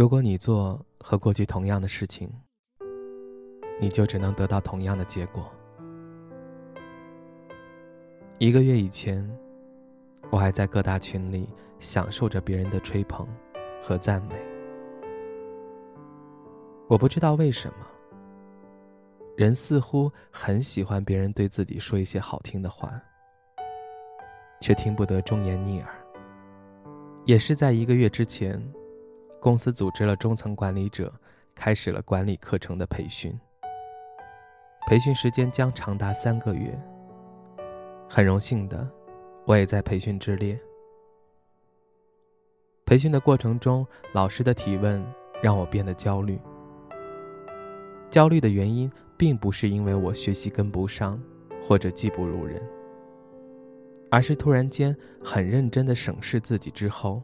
如果你做和过去同样的事情，你就只能得到同样的结果。一个月以前，我还在各大群里享受着别人的吹捧和赞美。我不知道为什么，人似乎很喜欢别人对自己说一些好听的话，却听不得忠言逆耳。也是在一个月之前。公司组织了中层管理者，开始了管理课程的培训。培训时间将长达三个月。很荣幸的，我也在培训之列。培训的过程中，老师的提问让我变得焦虑。焦虑的原因并不是因为我学习跟不上，或者技不如人，而是突然间很认真的审视自己之后。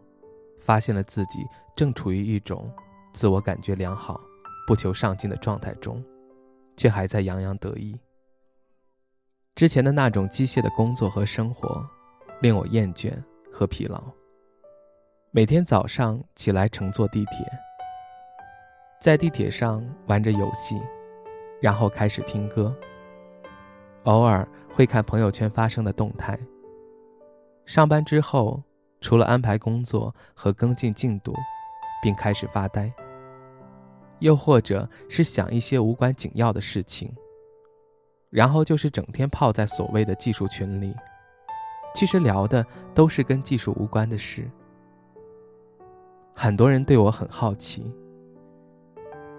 发现了自己正处于一种自我感觉良好、不求上进的状态中，却还在洋洋得意。之前的那种机械的工作和生活，令我厌倦和疲劳。每天早上起来乘坐地铁，在地铁上玩着游戏，然后开始听歌。偶尔会看朋友圈发生的动态。上班之后。除了安排工作和跟进进度，并开始发呆，又或者是想一些无关紧要的事情，然后就是整天泡在所谓的技术群里，其实聊的都是跟技术无关的事。很多人对我很好奇，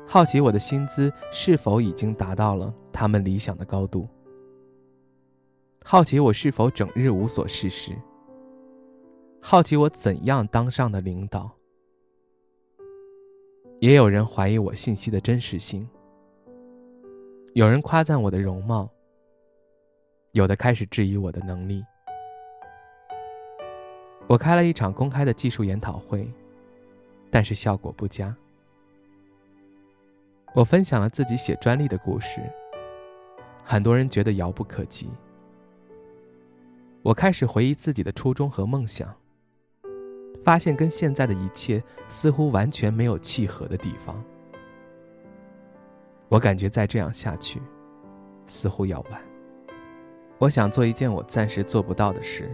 好奇我的薪资是否已经达到了他们理想的高度，好奇我是否整日无所事事。好奇我怎样当上的领导，也有人怀疑我信息的真实性。有人夸赞我的容貌，有的开始质疑我的能力。我开了一场公开的技术研讨会，但是效果不佳。我分享了自己写专利的故事，很多人觉得遥不可及。我开始回忆自己的初衷和梦想。发现跟现在的一切似乎完全没有契合的地方。我感觉再这样下去，似乎要完。我想做一件我暂时做不到的事，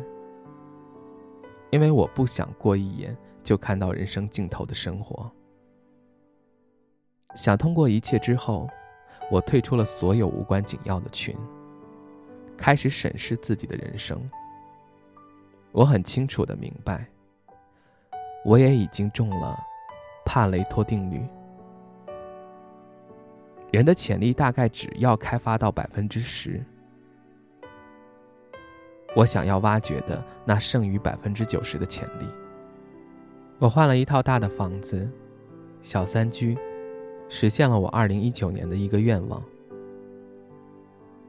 因为我不想过一眼就看到人生尽头的生活。想通过一切之后，我退出了所有无关紧要的群，开始审视自己的人生。我很清楚的明白。我也已经中了帕雷托定律。人的潜力大概只要开发到百分之十，我想要挖掘的那剩余百分之九十的潜力。我换了一套大的房子，小三居，实现了我二零一九年的一个愿望。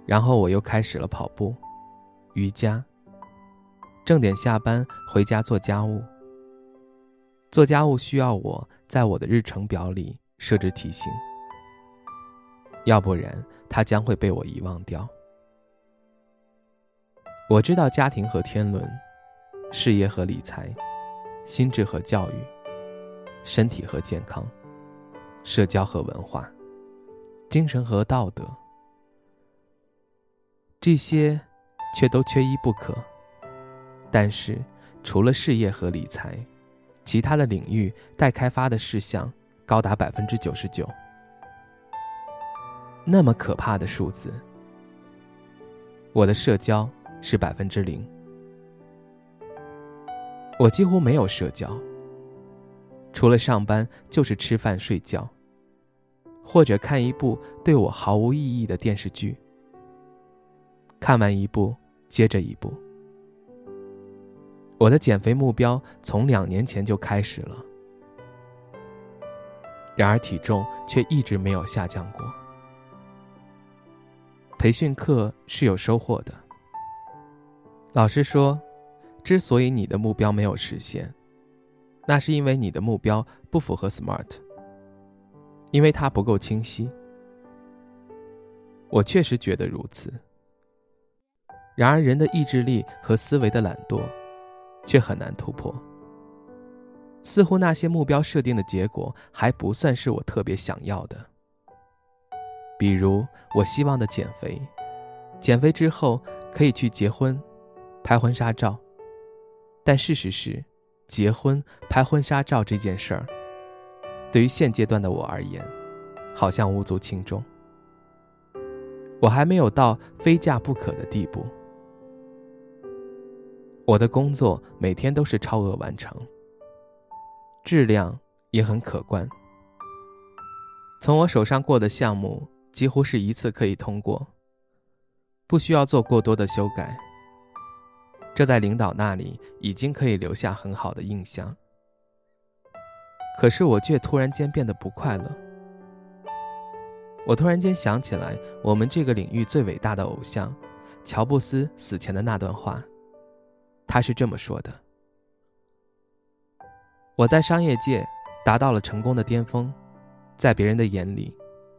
然后我又开始了跑步、瑜伽，正点下班回家做家务。做家务需要我在我的日程表里设置提醒，要不然它将会被我遗忘掉。我知道家庭和天伦，事业和理财，心智和教育，身体和健康，社交和文化，精神和道德，这些却都缺一不可。但是除了事业和理财，其他的领域待开发的事项高达百分之九十九，那么可怕的数字。我的社交是百分之零，我几乎没有社交，除了上班就是吃饭睡觉，或者看一部对我毫无意义的电视剧。看完一部接着一部。我的减肥目标从两年前就开始了，然而体重却一直没有下降过。培训课是有收获的。老师说，之所以你的目标没有实现，那是因为你的目标不符合 SMART，因为它不够清晰。我确实觉得如此。然而，人的意志力和思维的懒惰。却很难突破。似乎那些目标设定的结果还不算是我特别想要的。比如，我希望的减肥，减肥之后可以去结婚，拍婚纱照。但事实是，结婚拍婚纱照这件事儿，对于现阶段的我而言，好像无足轻重。我还没有到非嫁不可的地步。我的工作每天都是超额完成，质量也很可观。从我手上过的项目，几乎是一次可以通过，不需要做过多的修改。这在领导那里已经可以留下很好的印象。可是我却突然间变得不快乐。我突然间想起来，我们这个领域最伟大的偶像，乔布斯死前的那段话。他是这么说的：“我在商业界达到了成功的巅峰，在别人的眼里，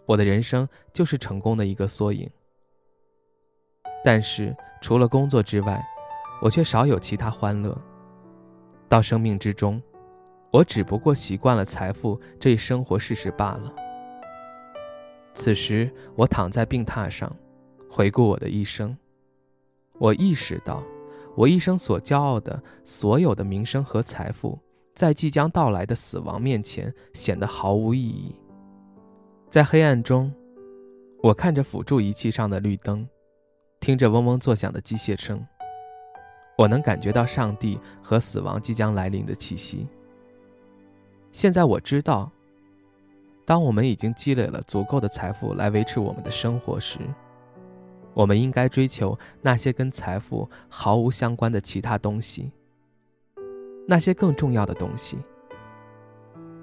我的人生就是成功的一个缩影。但是除了工作之外，我却少有其他欢乐。到生命之中，我只不过习惯了财富这一生活事实罢了。此时，我躺在病榻上，回顾我的一生，我意识到。”我一生所骄傲的所有的名声和财富，在即将到来的死亡面前显得毫无意义。在黑暗中，我看着辅助仪器上的绿灯，听着嗡嗡作响的机械声，我能感觉到上帝和死亡即将来临的气息。现在我知道，当我们已经积累了足够的财富来维持我们的生活时，我们应该追求那些跟财富毫无相关的其他东西，那些更重要的东西，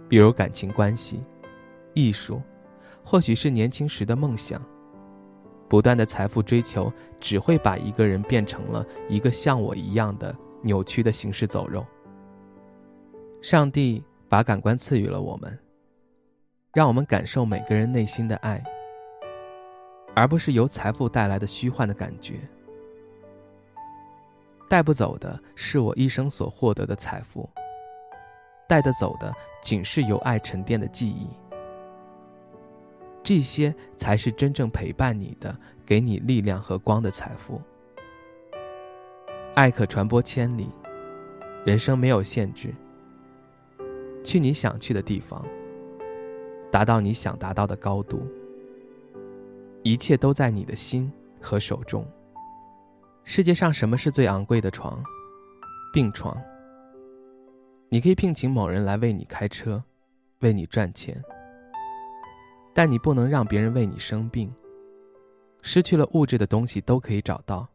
比如感情关系、艺术，或许是年轻时的梦想。不断的财富追求只会把一个人变成了一个像我一样的扭曲的行尸走肉。上帝把感官赐予了我们，让我们感受每个人内心的爱。而不是由财富带来的虚幻的感觉。带不走的是我一生所获得的财富，带得走的仅是由爱沉淀的记忆。这些才是真正陪伴你的、给你力量和光的财富。爱可传播千里，人生没有限制。去你想去的地方，达到你想达到的高度。一切都在你的心和手中。世界上什么是最昂贵的床？病床。你可以聘请某人来为你开车，为你赚钱，但你不能让别人为你生病。失去了物质的东西都可以找到，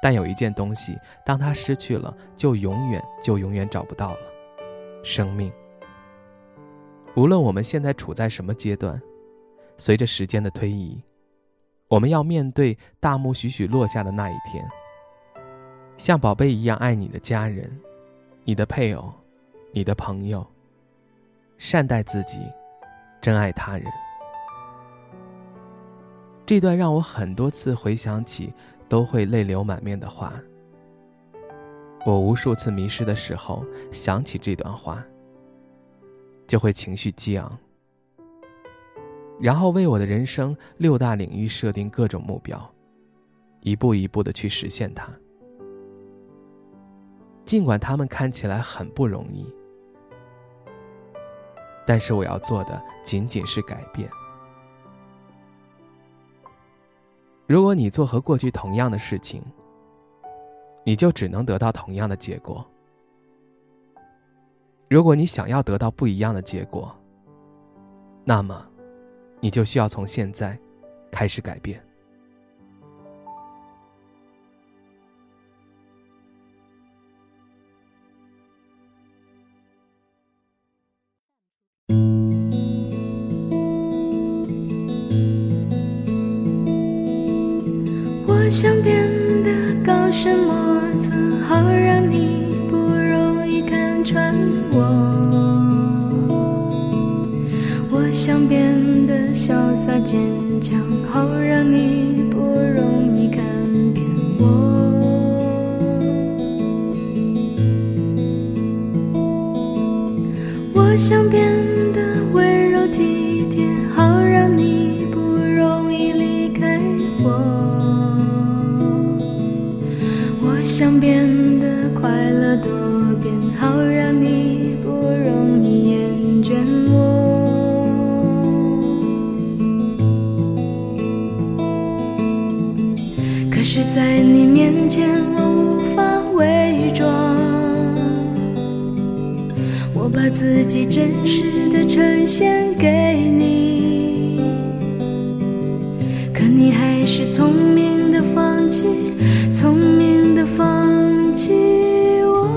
但有一件东西，当它失去了，就永远就永远找不到了。生命。无论我们现在处在什么阶段。随着时间的推移，我们要面对大幕徐徐落下的那一天。像宝贝一样爱你的家人、你的配偶、你的朋友，善待自己，珍爱他人。这段让我很多次回想起都会泪流满面的话。我无数次迷失的时候想起这段话，就会情绪激昂。然后为我的人生六大领域设定各种目标，一步一步的去实现它。尽管他们看起来很不容易，但是我要做的仅仅是改变。如果你做和过去同样的事情，你就只能得到同样的结果。如果你想要得到不一样的结果，那么。你就需要从现在开始改变。我想变得高深莫测好让你不容易看穿我。我想变潇洒坚强，好让你不容易看扁我。我想变得温柔体贴，好让你不容易离开我。我想变在你面前，我无法伪装。我把自己真实的呈现给你，可你还是聪明的放弃，聪明的放弃我。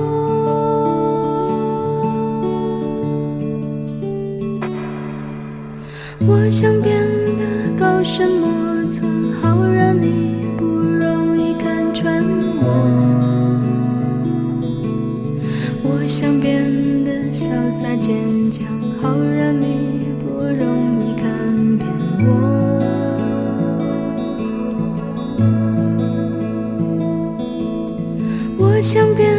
我想变得高深莫测，好让你想变得潇洒坚强，好让你不容易看扁我。我想变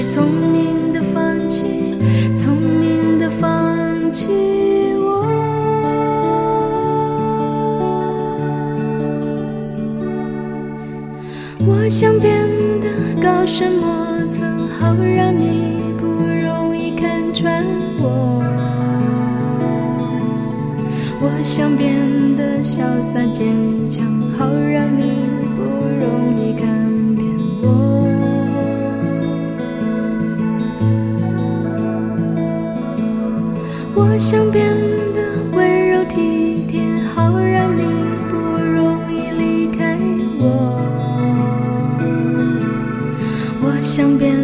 是聪明的放弃，聪明的放弃我。我想变得高深莫测，好让你不容易看穿我。我想变得潇洒坚强，好让你不容易我想变得温柔体贴，好让你不容易离开我。我想变